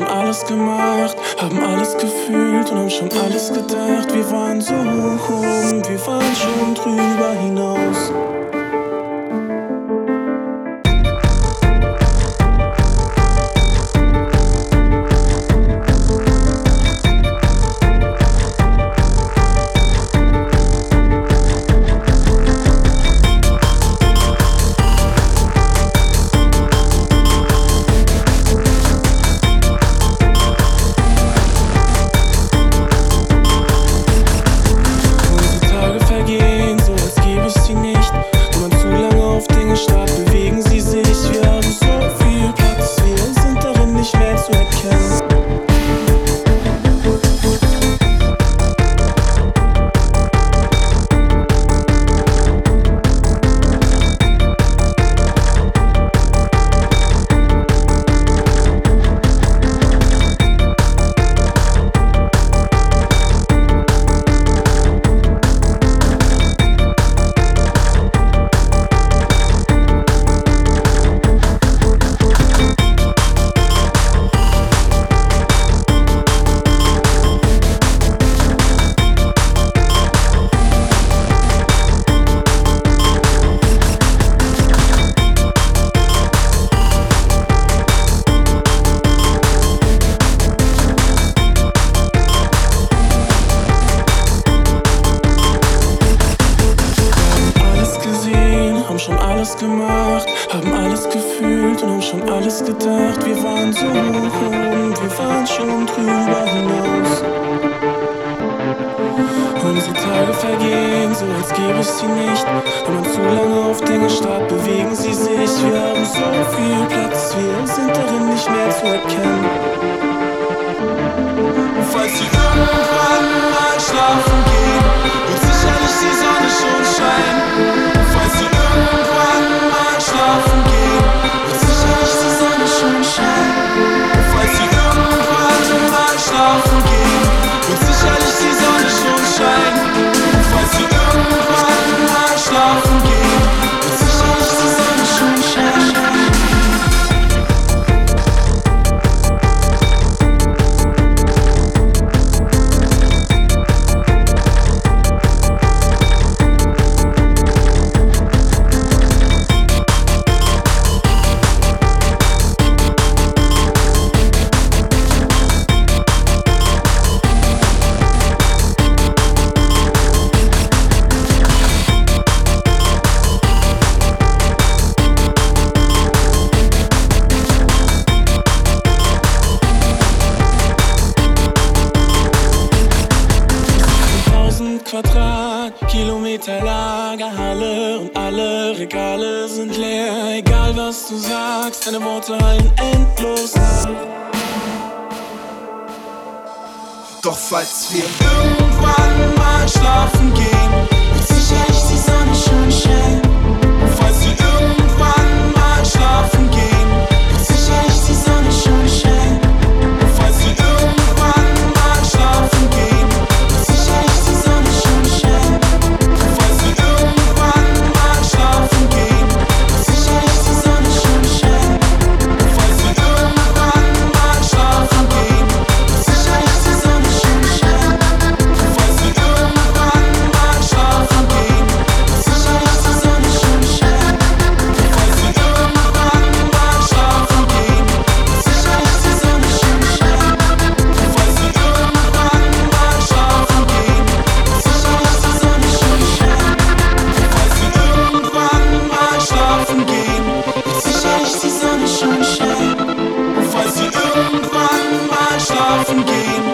schon alles gemacht, haben alles gefühlt und haben schon alles gedacht. Wir waren so hoch und wir waren schon drüber hinaus. mich mehr zu erkennen. alles gemacht, haben alles gefühlt und haben schon alles gedacht. Wir waren so hoch oben, wir waren schon drüber hinaus. Unsere Tage vergehen, so als gäbe es sie nicht. Wenn man zu lange auf Dinge starrt, bewegen sie sich. Wir haben so viel Platz, wir sind darin nicht mehr zu erkennen. zweite Lagerhalle und alle Regale sind leer. Egal was du sagst, deine Worte halten endlos an. Doch falls wir irgendwann mal schlafen gehen, game.